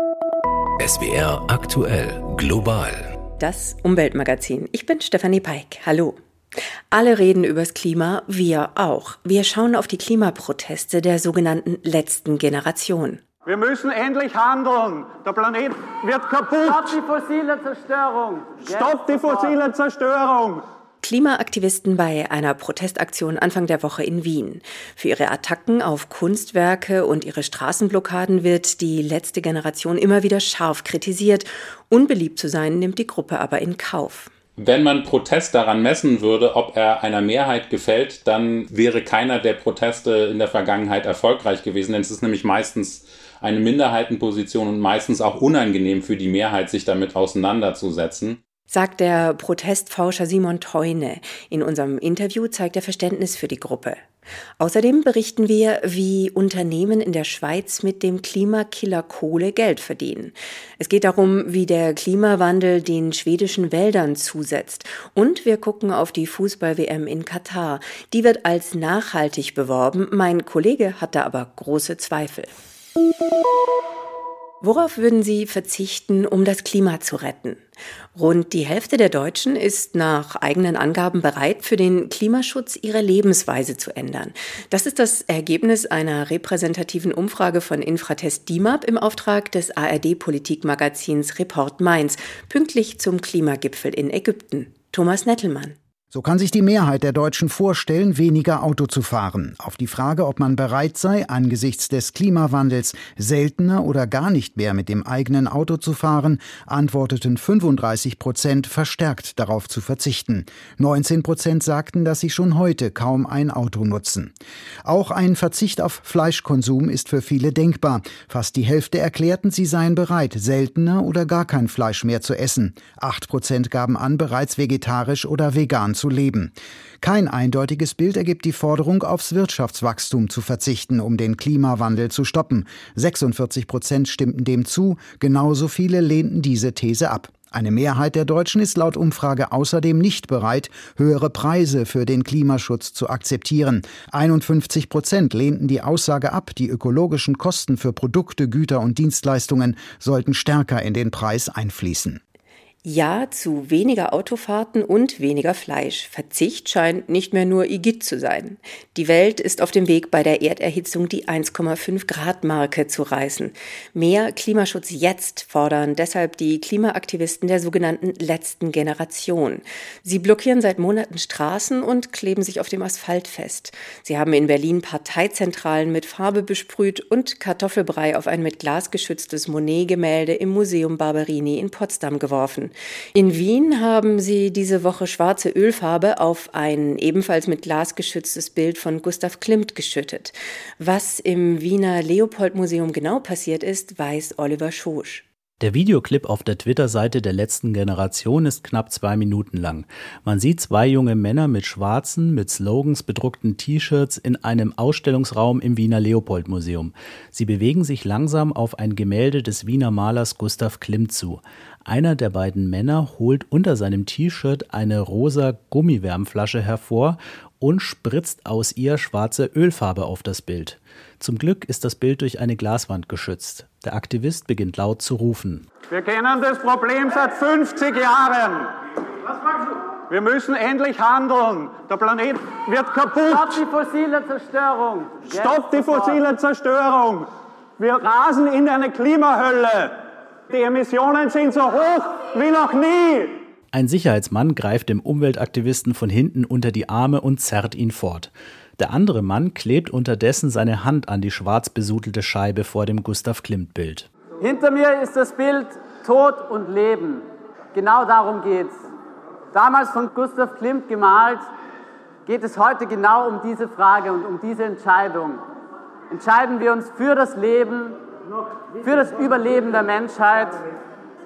SWR aktuell global. Das Umweltmagazin. Ich bin Stefanie Peik. Hallo. Alle reden übers Klima, wir auch. Wir schauen auf die Klimaproteste der sogenannten letzten Generation. Wir müssen endlich handeln. Der Planet wird kaputt. Stopp die fossile Zerstörung. Stopp die fossile Zerstörung. Klimaaktivisten bei einer Protestaktion Anfang der Woche in Wien. Für ihre Attacken auf Kunstwerke und ihre Straßenblockaden wird die letzte Generation immer wieder scharf kritisiert. Unbeliebt zu sein nimmt die Gruppe aber in Kauf. Wenn man Protest daran messen würde, ob er einer Mehrheit gefällt, dann wäre keiner der Proteste in der Vergangenheit erfolgreich gewesen, denn es ist nämlich meistens eine Minderheitenposition und meistens auch unangenehm für die Mehrheit, sich damit auseinanderzusetzen sagt der Protestforscher Simon Teune. In unserem Interview zeigt er Verständnis für die Gruppe. Außerdem berichten wir, wie Unternehmen in der Schweiz mit dem Klimakiller Kohle Geld verdienen. Es geht darum, wie der Klimawandel den schwedischen Wäldern zusetzt. Und wir gucken auf die Fußball-WM in Katar. Die wird als nachhaltig beworben. Mein Kollege hat da aber große Zweifel. Worauf würden Sie verzichten, um das Klima zu retten? Rund die Hälfte der Deutschen ist nach eigenen Angaben bereit, für den Klimaschutz ihre Lebensweise zu ändern. Das ist das Ergebnis einer repräsentativen Umfrage von Infratest DIMAP im Auftrag des ARD-Politikmagazins Report Mainz, pünktlich zum Klimagipfel in Ägypten. Thomas Nettelmann. So kann sich die Mehrheit der Deutschen vorstellen, weniger Auto zu fahren. Auf die Frage, ob man bereit sei, angesichts des Klimawandels seltener oder gar nicht mehr mit dem eigenen Auto zu fahren, antworteten 35 Prozent verstärkt darauf zu verzichten. 19 Prozent sagten, dass sie schon heute kaum ein Auto nutzen. Auch ein Verzicht auf Fleischkonsum ist für viele denkbar. Fast die Hälfte erklärten, sie seien bereit, seltener oder gar kein Fleisch mehr zu essen. Acht Prozent gaben an, bereits vegetarisch oder vegan zu leben. Kein eindeutiges Bild ergibt die Forderung, aufs Wirtschaftswachstum zu verzichten, um den Klimawandel zu stoppen. 46 Prozent stimmten dem zu, genauso viele lehnten diese These ab. Eine Mehrheit der Deutschen ist laut Umfrage außerdem nicht bereit, höhere Preise für den Klimaschutz zu akzeptieren. 51 Prozent lehnten die Aussage ab, die ökologischen Kosten für Produkte, Güter und Dienstleistungen sollten stärker in den Preis einfließen. Ja zu weniger Autofahrten und weniger Fleisch. Verzicht scheint nicht mehr nur Igitt zu sein. Die Welt ist auf dem Weg, bei der Erderhitzung die 1,5 Grad Marke zu reißen. Mehr Klimaschutz jetzt fordern deshalb die Klimaaktivisten der sogenannten letzten Generation. Sie blockieren seit Monaten Straßen und kleben sich auf dem Asphalt fest. Sie haben in Berlin Parteizentralen mit Farbe besprüht und Kartoffelbrei auf ein mit Glas geschütztes Monet-Gemälde im Museum Barberini in Potsdam geworfen. In Wien haben sie diese Woche schwarze Ölfarbe auf ein ebenfalls mit Glas geschütztes Bild von Gustav Klimt geschüttet. Was im Wiener Leopold-Museum genau passiert ist, weiß Oliver Schosch. Der Videoclip auf der Twitter-Seite der letzten Generation ist knapp zwei Minuten lang. Man sieht zwei junge Männer mit schwarzen, mit Slogans bedruckten T-Shirts in einem Ausstellungsraum im Wiener Leopold-Museum. Sie bewegen sich langsam auf ein Gemälde des Wiener Malers Gustav Klimt zu. Einer der beiden Männer holt unter seinem T-Shirt eine rosa Gummiwärmflasche hervor und spritzt aus ihr schwarze Ölfarbe auf das Bild. Zum Glück ist das Bild durch eine Glaswand geschützt. Der Aktivist beginnt laut zu rufen. Wir kennen das Problem seit 50 Jahren. Wir müssen endlich handeln. Der Planet wird kaputt. Stopp die fossile Zerstörung. Stopp die fossile Zerstörung. Wir rasen in eine Klimahölle. Die Emissionen sind so hoch wie noch nie. Ein Sicherheitsmann greift dem Umweltaktivisten von hinten unter die Arme und zerrt ihn fort. Der andere Mann klebt unterdessen seine Hand an die schwarz besudelte Scheibe vor dem Gustav Klimt-Bild. Hinter mir ist das Bild Tod und Leben. Genau darum geht's. Damals von Gustav Klimt gemalt, geht es heute genau um diese Frage und um diese Entscheidung. Entscheiden wir uns für das Leben, für das Überleben der Menschheit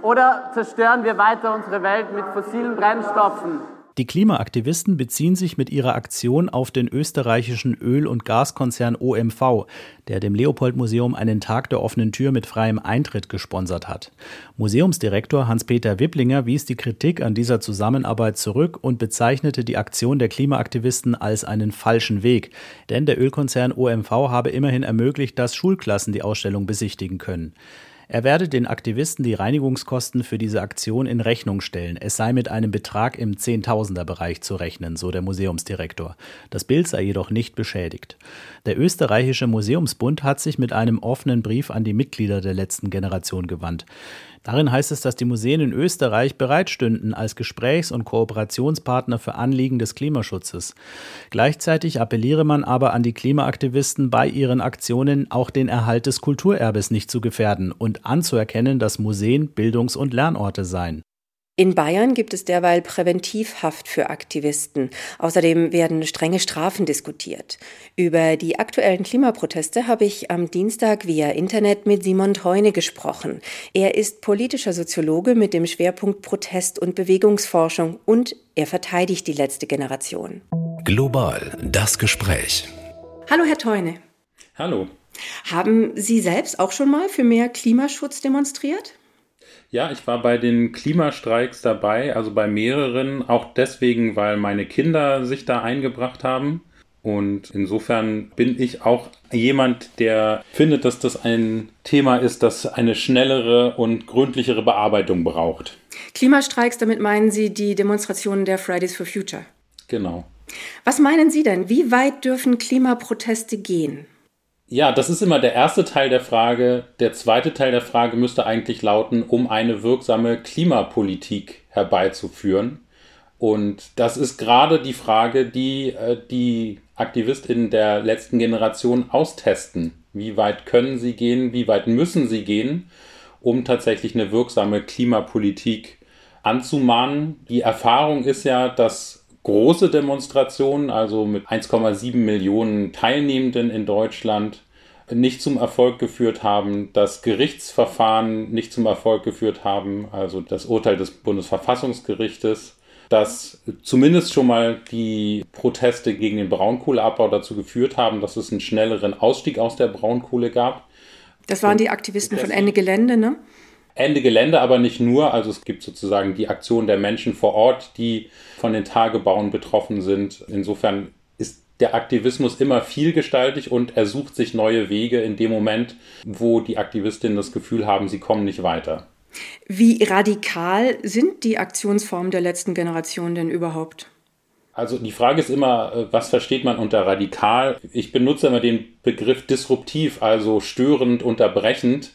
oder zerstören wir weiter unsere Welt mit fossilen Brennstoffen? Die Klimaaktivisten beziehen sich mit ihrer Aktion auf den österreichischen Öl- und Gaskonzern OMV, der dem Leopold-Museum einen Tag der offenen Tür mit freiem Eintritt gesponsert hat. Museumsdirektor Hans-Peter Wipplinger wies die Kritik an dieser Zusammenarbeit zurück und bezeichnete die Aktion der Klimaaktivisten als einen falschen Weg, denn der Ölkonzern OMV habe immerhin ermöglicht, dass Schulklassen die Ausstellung besichtigen können. Er werde den Aktivisten die Reinigungskosten für diese Aktion in Rechnung stellen. Es sei mit einem Betrag im Zehntausender-Bereich zu rechnen, so der Museumsdirektor. Das Bild sei jedoch nicht beschädigt. Der österreichische Museumsbund hat sich mit einem offenen Brief an die Mitglieder der letzten Generation gewandt. Darin heißt es, dass die Museen in Österreich bereitstünden als Gesprächs- und Kooperationspartner für Anliegen des Klimaschutzes. Gleichzeitig appelliere man aber an die Klimaaktivisten, bei ihren Aktionen auch den Erhalt des Kulturerbes nicht zu gefährden und anzuerkennen, dass Museen Bildungs- und Lernorte seien. In Bayern gibt es derweil Präventivhaft für Aktivisten. Außerdem werden strenge Strafen diskutiert. Über die aktuellen Klimaproteste habe ich am Dienstag via Internet mit Simon Teune gesprochen. Er ist politischer Soziologe mit dem Schwerpunkt Protest- und Bewegungsforschung und er verteidigt die letzte Generation. Global das Gespräch. Hallo, Herr Teune. Hallo. Haben Sie selbst auch schon mal für mehr Klimaschutz demonstriert? Ja, ich war bei den Klimastreiks dabei, also bei mehreren, auch deswegen, weil meine Kinder sich da eingebracht haben. Und insofern bin ich auch jemand, der findet, dass das ein Thema ist, das eine schnellere und gründlichere Bearbeitung braucht. Klimastreiks, damit meinen Sie die Demonstrationen der Fridays for Future? Genau. Was meinen Sie denn? Wie weit dürfen Klimaproteste gehen? Ja, das ist immer der erste Teil der Frage. Der zweite Teil der Frage müsste eigentlich lauten, um eine wirksame Klimapolitik herbeizuführen. Und das ist gerade die Frage, die äh, die AktivistInnen der letzten Generation austesten. Wie weit können sie gehen, wie weit müssen sie gehen, um tatsächlich eine wirksame Klimapolitik anzumahnen. Die Erfahrung ist ja, dass große Demonstrationen, also mit 1,7 Millionen Teilnehmenden in Deutschland, nicht zum Erfolg geführt haben, dass Gerichtsverfahren nicht zum Erfolg geführt haben, also das Urteil des Bundesverfassungsgerichtes, dass zumindest schon mal die Proteste gegen den Braunkohleabbau dazu geführt haben, dass es einen schnelleren Ausstieg aus der Braunkohle gab. Das waren die Aktivisten von Ende Gelände, ne? Ende Gelände aber nicht nur. Also es gibt sozusagen die Aktion der Menschen vor Ort, die von den Tagebauen betroffen sind. Insofern ist der Aktivismus immer vielgestaltig und er sucht sich neue Wege in dem Moment, wo die Aktivistinnen das Gefühl haben, sie kommen nicht weiter. Wie radikal sind die Aktionsformen der letzten Generation denn überhaupt? Also die Frage ist immer, äh, was versteht man unter radikal? Ich benutze immer den Begriff disruptiv, also störend, unterbrechend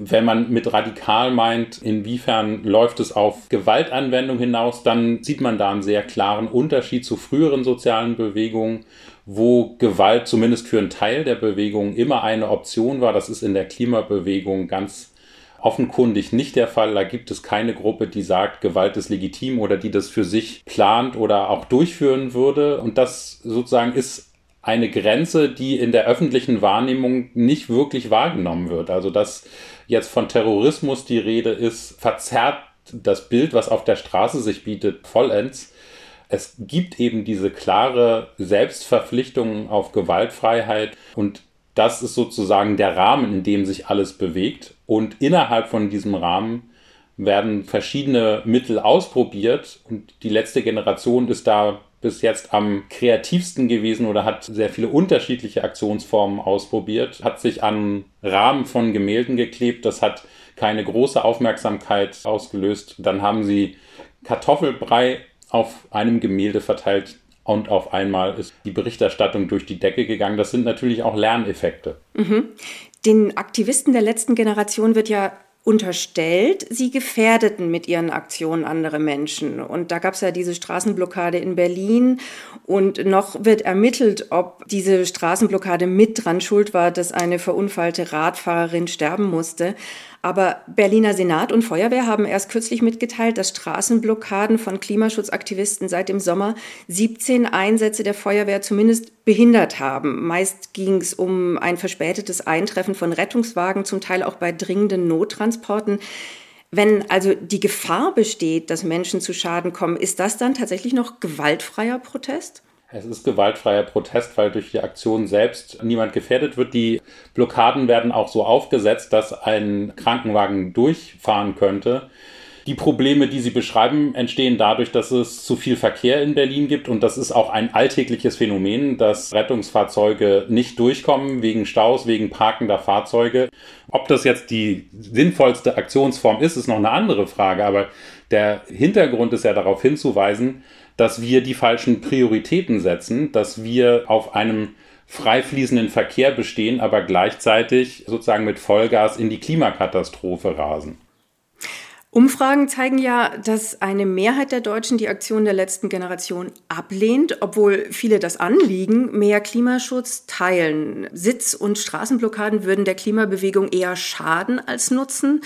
wenn man mit radikal meint, inwiefern läuft es auf Gewaltanwendung hinaus, dann sieht man da einen sehr klaren Unterschied zu früheren sozialen Bewegungen, wo Gewalt zumindest für einen Teil der Bewegung immer eine Option war. Das ist in der Klimabewegung ganz offenkundig nicht der Fall. Da gibt es keine Gruppe, die sagt, Gewalt ist legitim oder die das für sich plant oder auch durchführen würde. Und das sozusagen ist eine Grenze, die in der öffentlichen Wahrnehmung nicht wirklich wahrgenommen wird. Also dass jetzt von Terrorismus die Rede ist, verzerrt das Bild, was auf der Straße sich bietet, vollends. Es gibt eben diese klare Selbstverpflichtung auf Gewaltfreiheit und das ist sozusagen der Rahmen, in dem sich alles bewegt. Und innerhalb von diesem Rahmen werden verschiedene Mittel ausprobiert und die letzte Generation ist da bis jetzt am kreativsten gewesen oder hat sehr viele unterschiedliche Aktionsformen ausprobiert, hat sich an Rahmen von Gemälden geklebt, das hat keine große Aufmerksamkeit ausgelöst. Dann haben sie Kartoffelbrei auf einem Gemälde verteilt und auf einmal ist die Berichterstattung durch die Decke gegangen. Das sind natürlich auch Lerneffekte. Mhm. Den Aktivisten der letzten Generation wird ja unterstellt, sie gefährdeten mit ihren Aktionen andere Menschen. Und da gab es ja diese Straßenblockade in Berlin. Und noch wird ermittelt, ob diese Straßenblockade mit dran schuld war, dass eine verunfallte Radfahrerin sterben musste. Aber Berliner Senat und Feuerwehr haben erst kürzlich mitgeteilt, dass Straßenblockaden von Klimaschutzaktivisten seit dem Sommer 17 Einsätze der Feuerwehr zumindest behindert haben. Meist ging es um ein verspätetes Eintreffen von Rettungswagen, zum Teil auch bei dringenden Nottransporten. Wenn also die Gefahr besteht, dass Menschen zu Schaden kommen, ist das dann tatsächlich noch gewaltfreier Protest? Es ist gewaltfreier Protest, weil durch die Aktion selbst niemand gefährdet wird. Die Blockaden werden auch so aufgesetzt, dass ein Krankenwagen durchfahren könnte. Die Probleme, die Sie beschreiben, entstehen dadurch, dass es zu viel Verkehr in Berlin gibt und das ist auch ein alltägliches Phänomen, dass Rettungsfahrzeuge nicht durchkommen wegen Staus, wegen parkender Fahrzeuge. Ob das jetzt die sinnvollste Aktionsform ist, ist noch eine andere Frage, aber der Hintergrund ist ja darauf hinzuweisen, dass wir die falschen Prioritäten setzen, dass wir auf einem frei fließenden Verkehr bestehen, aber gleichzeitig sozusagen mit Vollgas in die Klimakatastrophe rasen. Umfragen zeigen ja, dass eine Mehrheit der Deutschen die Aktion der letzten Generation ablehnt, obwohl viele das Anliegen, mehr Klimaschutz teilen. Sitz- und Straßenblockaden würden der Klimabewegung eher schaden als nutzen.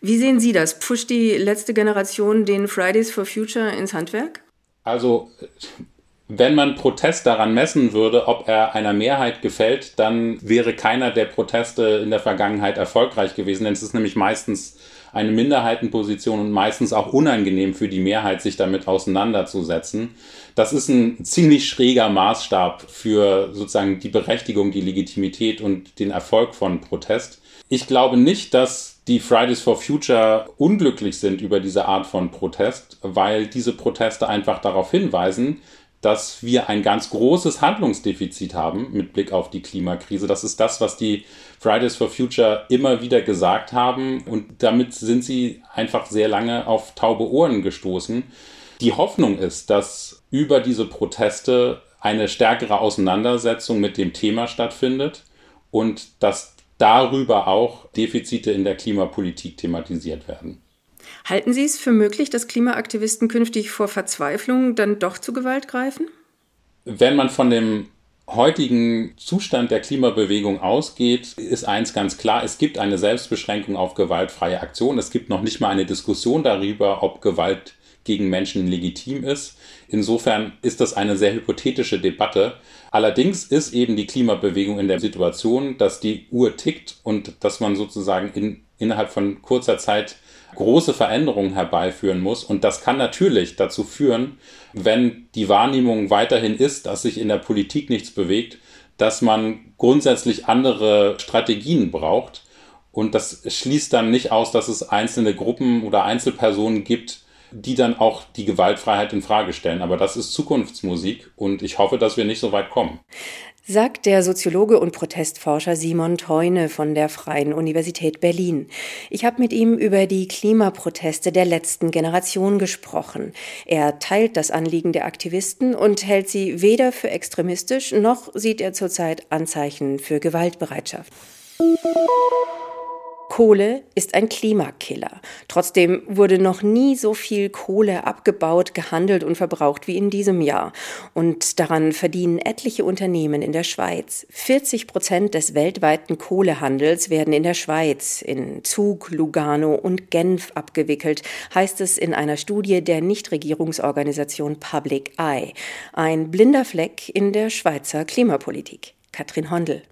Wie sehen Sie das? Pusht die letzte Generation den Fridays for Future ins Handwerk? Also, wenn man Protest daran messen würde, ob er einer Mehrheit gefällt, dann wäre keiner der Proteste in der Vergangenheit erfolgreich gewesen, denn es ist nämlich meistens eine Minderheitenposition und meistens auch unangenehm für die Mehrheit, sich damit auseinanderzusetzen. Das ist ein ziemlich schräger Maßstab für sozusagen die Berechtigung, die Legitimität und den Erfolg von Protest. Ich glaube nicht, dass die Fridays for Future unglücklich sind über diese Art von Protest, weil diese Proteste einfach darauf hinweisen, dass wir ein ganz großes Handlungsdefizit haben mit Blick auf die Klimakrise. Das ist das, was die Fridays for Future immer wieder gesagt haben und damit sind sie einfach sehr lange auf taube Ohren gestoßen. Die Hoffnung ist, dass über diese Proteste eine stärkere Auseinandersetzung mit dem Thema stattfindet und dass darüber auch Defizite in der Klimapolitik thematisiert werden. Halten Sie es für möglich, dass Klimaaktivisten künftig vor Verzweiflung dann doch zu Gewalt greifen? Wenn man von dem heutigen Zustand der Klimabewegung ausgeht, ist eins ganz klar, es gibt eine Selbstbeschränkung auf gewaltfreie Aktion. Es gibt noch nicht mal eine Diskussion darüber, ob Gewalt gegen Menschen legitim ist. Insofern ist das eine sehr hypothetische Debatte. Allerdings ist eben die Klimabewegung in der Situation, dass die Uhr tickt und dass man sozusagen in, innerhalb von kurzer Zeit große Veränderungen herbeiführen muss. Und das kann natürlich dazu führen, wenn die Wahrnehmung weiterhin ist, dass sich in der Politik nichts bewegt, dass man grundsätzlich andere Strategien braucht. Und das schließt dann nicht aus, dass es einzelne Gruppen oder Einzelpersonen gibt, die dann auch die Gewaltfreiheit in Frage stellen. Aber das ist Zukunftsmusik und ich hoffe, dass wir nicht so weit kommen sagt der Soziologe und Protestforscher Simon Teune von der Freien Universität Berlin. Ich habe mit ihm über die Klimaproteste der letzten Generation gesprochen. Er teilt das Anliegen der Aktivisten und hält sie weder für extremistisch noch sieht er zurzeit Anzeichen für Gewaltbereitschaft. Kohle ist ein Klimakiller. Trotzdem wurde noch nie so viel Kohle abgebaut, gehandelt und verbraucht wie in diesem Jahr. Und daran verdienen etliche Unternehmen in der Schweiz. 40 Prozent des weltweiten Kohlehandels werden in der Schweiz, in Zug, Lugano und Genf abgewickelt, heißt es in einer Studie der Nichtregierungsorganisation Public Eye. Ein blinder Fleck in der Schweizer Klimapolitik. Katrin Hondel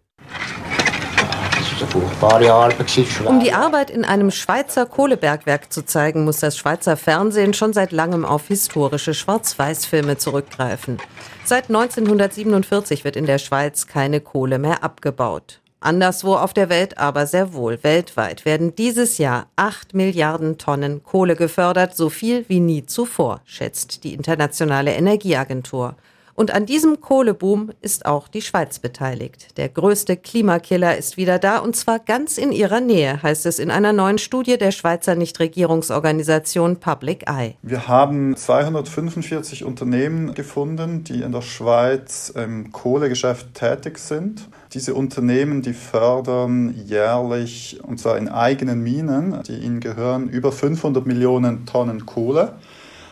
furchtbare Arbeit. Um die Arbeit in einem Schweizer Kohlebergwerk zu zeigen, muss das Schweizer Fernsehen schon seit langem auf historische Schwarz-Weiß-Filme zurückgreifen. Seit 1947 wird in der Schweiz keine Kohle mehr abgebaut. Anderswo auf der Welt aber sehr wohl. Weltweit werden dieses Jahr 8 Milliarden Tonnen Kohle gefördert, so viel wie nie zuvor, schätzt die Internationale Energieagentur. Und an diesem Kohleboom ist auch die Schweiz beteiligt. Der größte Klimakiller ist wieder da und zwar ganz in ihrer Nähe, heißt es in einer neuen Studie der Schweizer Nichtregierungsorganisation Public Eye. Wir haben 245 Unternehmen gefunden, die in der Schweiz im Kohlegeschäft tätig sind. Diese Unternehmen, die fördern jährlich, und zwar in eigenen Minen, die ihnen gehören, über 500 Millionen Tonnen Kohle.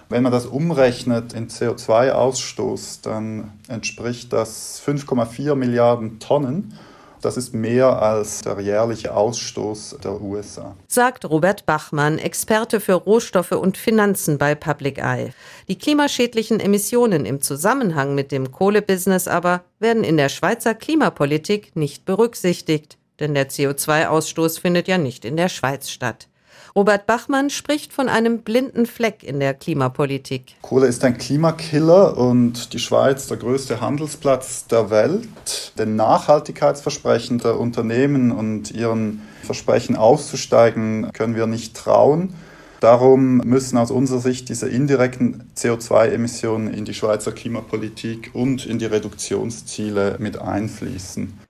Wenn man das umrechnet in CO2-Ausstoß, dann entspricht das 5,4 Milliarden Tonnen. Das ist mehr als der jährliche Ausstoß der USA. Sagt Robert Bachmann, Experte für Rohstoffe und Finanzen bei Public Eye. Die klimaschädlichen Emissionen im Zusammenhang mit dem Kohlebusiness aber werden in der Schweizer Klimapolitik nicht berücksichtigt, denn der CO2-Ausstoß findet ja nicht in der Schweiz statt. Robert Bachmann spricht von einem blinden Fleck in der Klimapolitik. Kohle ist ein Klimakiller und die Schweiz der größte Handelsplatz der Welt. Den Nachhaltigkeitsversprechen der Unternehmen und ihren Versprechen auszusteigen können wir nicht trauen. Darum müssen aus unserer Sicht diese indirekten CO2-Emissionen in die Schweizer Klimapolitik und in die Reduktionsziele mit einfließen.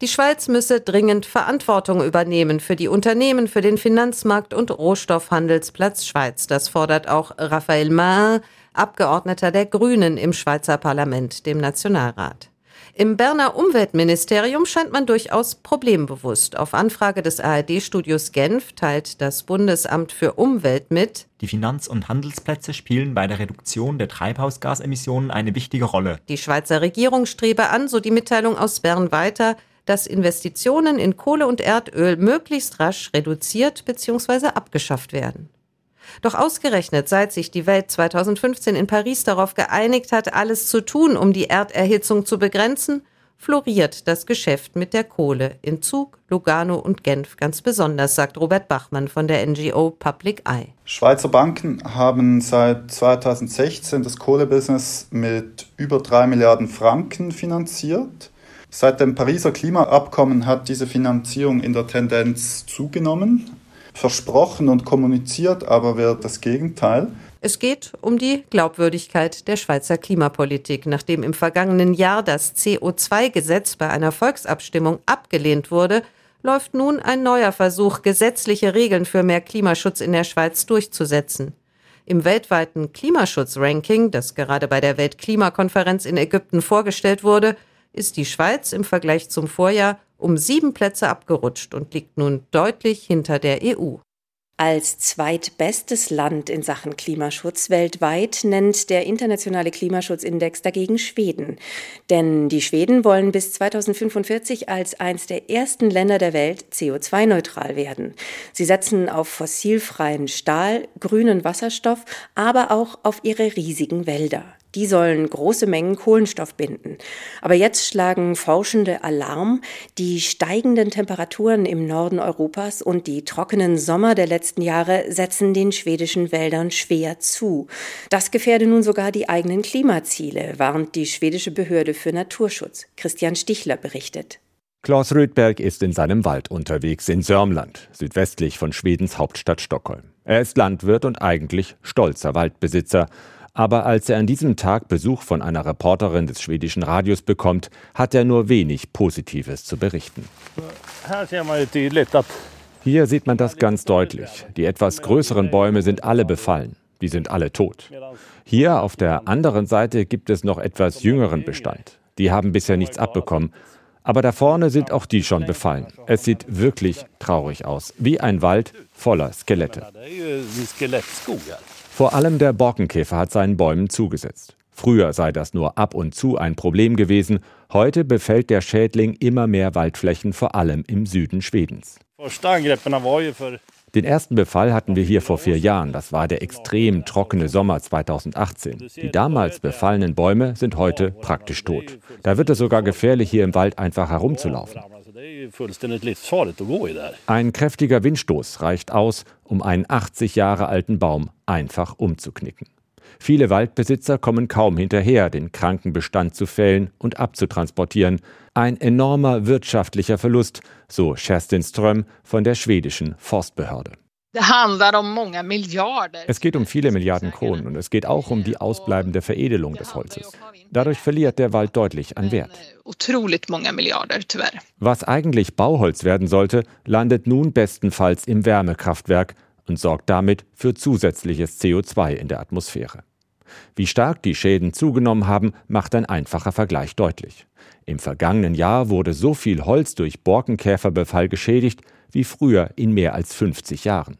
Die Schweiz müsse dringend Verantwortung übernehmen für die Unternehmen, für den Finanzmarkt und Rohstoffhandelsplatz Schweiz. Das fordert auch Raphael Mahin, Abgeordneter der Grünen im Schweizer Parlament, dem Nationalrat. Im Berner Umweltministerium scheint man durchaus problembewusst. Auf Anfrage des ARD-Studios Genf teilt das Bundesamt für Umwelt mit, die Finanz- und Handelsplätze spielen bei der Reduktion der Treibhausgasemissionen eine wichtige Rolle. Die Schweizer Regierung strebe an, so die Mitteilung aus Bern weiter, dass Investitionen in Kohle und Erdöl möglichst rasch reduziert bzw. abgeschafft werden. Doch ausgerechnet, seit sich die Welt 2015 in Paris darauf geeinigt hat, alles zu tun, um die Erderhitzung zu begrenzen, floriert das Geschäft mit der Kohle in Zug, Lugano und Genf ganz besonders, sagt Robert Bachmann von der NGO Public Eye. Schweizer Banken haben seit 2016 das Kohlebusiness mit über drei Milliarden Franken finanziert. Seit dem Pariser Klimaabkommen hat diese Finanzierung in der Tendenz zugenommen versprochen und kommuniziert, aber wird das Gegenteil. Es geht um die Glaubwürdigkeit der Schweizer Klimapolitik. Nachdem im vergangenen Jahr das CO2-Gesetz bei einer Volksabstimmung abgelehnt wurde, läuft nun ein neuer Versuch, gesetzliche Regeln für mehr Klimaschutz in der Schweiz durchzusetzen. Im weltweiten Klimaschutzranking, das gerade bei der Weltklimakonferenz in Ägypten vorgestellt wurde, ist die Schweiz im Vergleich zum Vorjahr um sieben Plätze abgerutscht und liegt nun deutlich hinter der EU. Als zweitbestes Land in Sachen Klimaschutz weltweit nennt der internationale Klimaschutzindex dagegen Schweden. Denn die Schweden wollen bis 2045 als eines der ersten Länder der Welt CO2-neutral werden. Sie setzen auf fossilfreien Stahl, grünen Wasserstoff, aber auch auf ihre riesigen Wälder. Die sollen große Mengen Kohlenstoff binden. Aber jetzt schlagen Forschende Alarm. Die steigenden Temperaturen im Norden Europas und die trockenen Sommer der letzten Jahre setzen den schwedischen Wäldern schwer zu. Das gefährde nun sogar die eigenen Klimaziele, warnt die schwedische Behörde für Naturschutz. Christian Stichler berichtet. Klaus Rödberg ist in seinem Wald unterwegs in Sörmland, südwestlich von Schwedens Hauptstadt Stockholm. Er ist Landwirt und eigentlich stolzer Waldbesitzer. Aber als er an diesem Tag Besuch von einer Reporterin des schwedischen Radios bekommt, hat er nur wenig Positives zu berichten. Hier sieht man das ganz deutlich. Die etwas größeren Bäume sind alle befallen. Die sind alle tot. Hier auf der anderen Seite gibt es noch etwas jüngeren Bestand. Die haben bisher nichts abbekommen. Aber da vorne sind auch die schon befallen. Es sieht wirklich traurig aus, wie ein Wald voller Skelette. Vor allem der Borkenkäfer hat seinen Bäumen zugesetzt. Früher sei das nur ab und zu ein Problem gewesen, heute befällt der Schädling immer mehr Waldflächen, vor allem im Süden Schwedens. Den ersten Befall hatten wir hier vor vier Jahren. Das war der extrem trockene Sommer 2018. Die damals befallenen Bäume sind heute praktisch tot. Da wird es sogar gefährlich, hier im Wald einfach herumzulaufen. Ein kräftiger Windstoß reicht aus, um einen 80 Jahre alten Baum einfach umzuknicken. Viele Waldbesitzer kommen kaum hinterher, den kranken Bestand zu fällen und abzutransportieren. Ein enormer wirtschaftlicher Verlust, so Kerstin Ström von der schwedischen Forstbehörde. Es geht um viele Milliarden Kronen und es geht auch um die ausbleibende Veredelung des Holzes. Dadurch verliert der Wald deutlich an Wert. Was eigentlich Bauholz werden sollte, landet nun bestenfalls im Wärmekraftwerk und sorgt damit für zusätzliches CO2 in der Atmosphäre. Wie stark die Schäden zugenommen haben, macht ein einfacher Vergleich deutlich. Im vergangenen Jahr wurde so viel Holz durch Borkenkäferbefall geschädigt wie früher in mehr als 50 Jahren.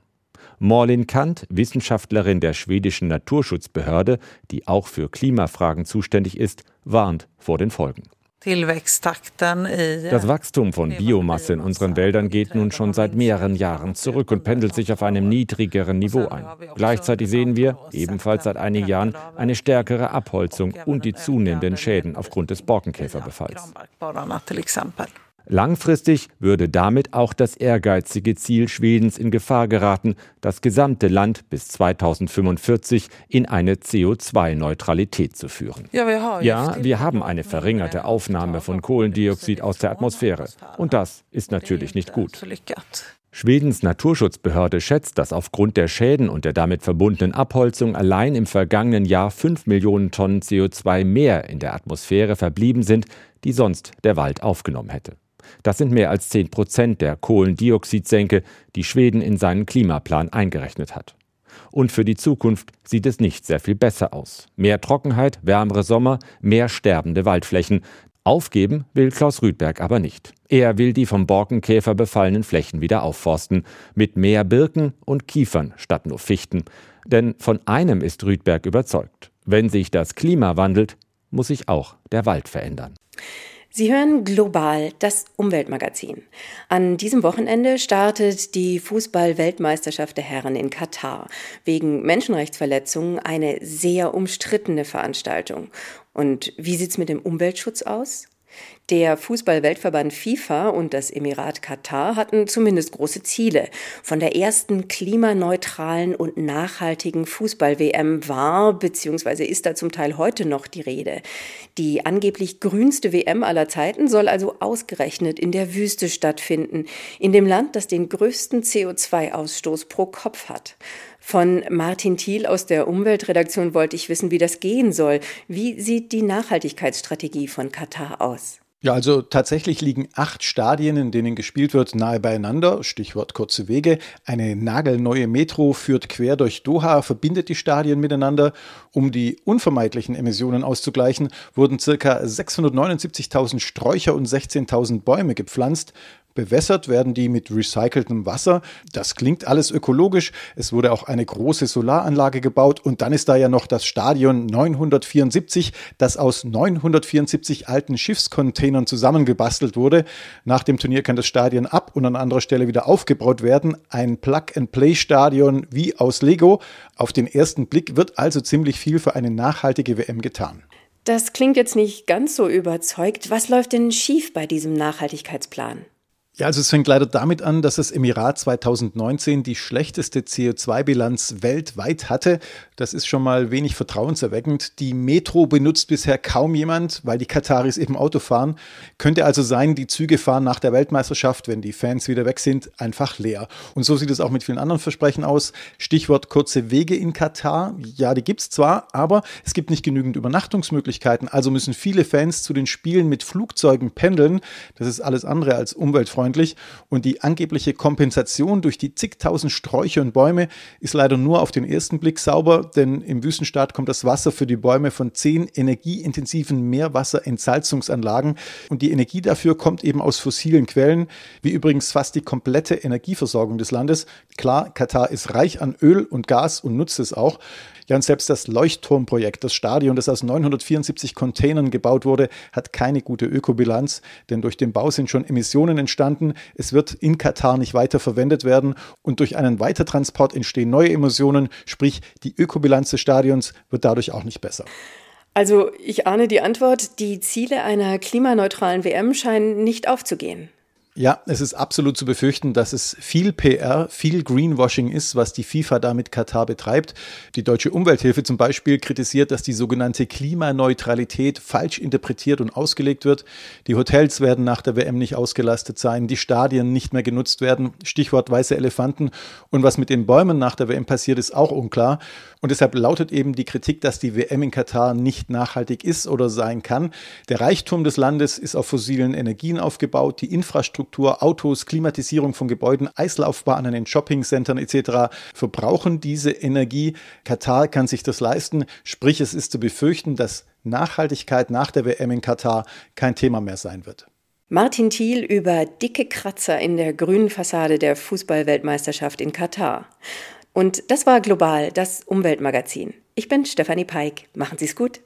Morlin Kant, Wissenschaftlerin der schwedischen Naturschutzbehörde, die auch für Klimafragen zuständig ist, warnt vor den Folgen. Das Wachstum von Biomasse in unseren Wäldern geht nun schon seit mehreren Jahren zurück und pendelt sich auf einem niedrigeren Niveau ein. Gleichzeitig sehen wir, ebenfalls seit einigen Jahren, eine stärkere Abholzung und die zunehmenden Schäden aufgrund des Borkenkäferbefalls. Langfristig würde damit auch das ehrgeizige Ziel Schwedens in Gefahr geraten, das gesamte Land bis 2045 in eine CO2-Neutralität zu führen. Ja, wir haben eine verringerte Aufnahme von Kohlendioxid aus der Atmosphäre. Und das ist natürlich nicht gut. Schwedens Naturschutzbehörde schätzt, dass aufgrund der Schäden und der damit verbundenen Abholzung allein im vergangenen Jahr 5 Millionen Tonnen CO2 mehr in der Atmosphäre verblieben sind, die sonst der Wald aufgenommen hätte. Das sind mehr als 10 Prozent der Kohlendioxidsenke, die Schweden in seinen Klimaplan eingerechnet hat. Und für die Zukunft sieht es nicht sehr viel besser aus. Mehr Trockenheit, wärmere Sommer, mehr sterbende Waldflächen. Aufgeben will Klaus Rüdberg aber nicht. Er will die vom Borkenkäfer befallenen Flächen wieder aufforsten, mit mehr Birken und Kiefern statt nur Fichten. Denn von einem ist Rüdberg überzeugt. Wenn sich das Klima wandelt, muss sich auch der Wald verändern. Sie hören Global, das Umweltmagazin. An diesem Wochenende startet die Fußball-Weltmeisterschaft der Herren in Katar. Wegen Menschenrechtsverletzungen eine sehr umstrittene Veranstaltung. Und wie sieht's mit dem Umweltschutz aus? Der Fußball-Weltverband FIFA und das Emirat Katar hatten zumindest große Ziele. Von der ersten klimaneutralen und nachhaltigen Fußball-WM war bzw. ist da zum Teil heute noch die Rede. Die angeblich grünste WM aller Zeiten soll also ausgerechnet in der Wüste stattfinden, in dem Land, das den größten CO2-Ausstoß pro Kopf hat. Von Martin Thiel aus der Umweltredaktion wollte ich wissen, wie das gehen soll. Wie sieht die Nachhaltigkeitsstrategie von Katar aus? Ja, also tatsächlich liegen acht Stadien, in denen gespielt wird, nahe beieinander. Stichwort kurze Wege. Eine nagelneue Metro führt quer durch Doha, verbindet die Stadien miteinander. Um die unvermeidlichen Emissionen auszugleichen, wurden ca. 679.000 Sträucher und 16.000 Bäume gepflanzt. Bewässert werden die mit recyceltem Wasser. Das klingt alles ökologisch. Es wurde auch eine große Solaranlage gebaut und dann ist da ja noch das Stadion 974, das aus 974 alten Schiffscontainern zusammengebastelt wurde. Nach dem Turnier kann das Stadion ab und an anderer Stelle wieder aufgebaut werden. Ein Plug-and-Play-Stadion wie aus Lego. Auf den ersten Blick wird also ziemlich viel für eine nachhaltige WM getan. Das klingt jetzt nicht ganz so überzeugt. Was läuft denn schief bei diesem Nachhaltigkeitsplan? Ja, also es fängt leider damit an, dass das Emirat 2019 die schlechteste CO2-Bilanz weltweit hatte. Das ist schon mal wenig vertrauenserweckend. Die Metro benutzt bisher kaum jemand, weil die Kataris eben Auto fahren. Könnte also sein, die Züge fahren nach der Weltmeisterschaft, wenn die Fans wieder weg sind, einfach leer. Und so sieht es auch mit vielen anderen Versprechen aus. Stichwort kurze Wege in Katar. Ja, die gibt's zwar, aber es gibt nicht genügend Übernachtungsmöglichkeiten. Also müssen viele Fans zu den Spielen mit Flugzeugen pendeln. Das ist alles andere als umweltfreundlich klimafreundlich und die angebliche Kompensation durch die zigtausend Sträucher und Bäume ist leider nur auf den ersten Blick sauber, denn im Wüstenstaat kommt das Wasser für die Bäume von zehn energieintensiven Meerwasserentsalzungsanlagen und die Energie dafür kommt eben aus fossilen Quellen, wie übrigens fast die komplette Energieversorgung des Landes. Klar, Katar ist reich an Öl und Gas und nutzt es auch. Ja, und selbst das Leuchtturmprojekt, das Stadion, das aus 974 Containern gebaut wurde, hat keine gute Ökobilanz, denn durch den Bau sind schon Emissionen entstanden. Es wird in Katar nicht weiter verwendet werden und durch einen Weitertransport entstehen neue Emissionen, sprich die Ökobilanz des Stadions wird dadurch auch nicht besser. Also ich ahne die Antwort, die Ziele einer klimaneutralen WM scheinen nicht aufzugehen. Ja, es ist absolut zu befürchten, dass es viel PR, viel Greenwashing ist, was die FIFA da mit Katar betreibt. Die Deutsche Umwelthilfe zum Beispiel kritisiert, dass die sogenannte Klimaneutralität falsch interpretiert und ausgelegt wird. Die Hotels werden nach der WM nicht ausgelastet sein, die Stadien nicht mehr genutzt werden. Stichwort weiße Elefanten. Und was mit den Bäumen nach der WM passiert, ist auch unklar. Und deshalb lautet eben die Kritik, dass die WM in Katar nicht nachhaltig ist oder sein kann. Der Reichtum des Landes ist auf fossilen Energien aufgebaut, die Infrastruktur Infrastruktur, Autos, Klimatisierung von Gebäuden, Eislaufbahnen in Shoppingcentern etc. verbrauchen diese Energie. Katar kann sich das leisten, sprich es ist zu befürchten, dass Nachhaltigkeit nach der WM in Katar kein Thema mehr sein wird. Martin Thiel über dicke Kratzer in der grünen Fassade der Fußballweltmeisterschaft in Katar. Und das war global das Umweltmagazin. Ich bin Stefanie Peik. Machen Sie es gut.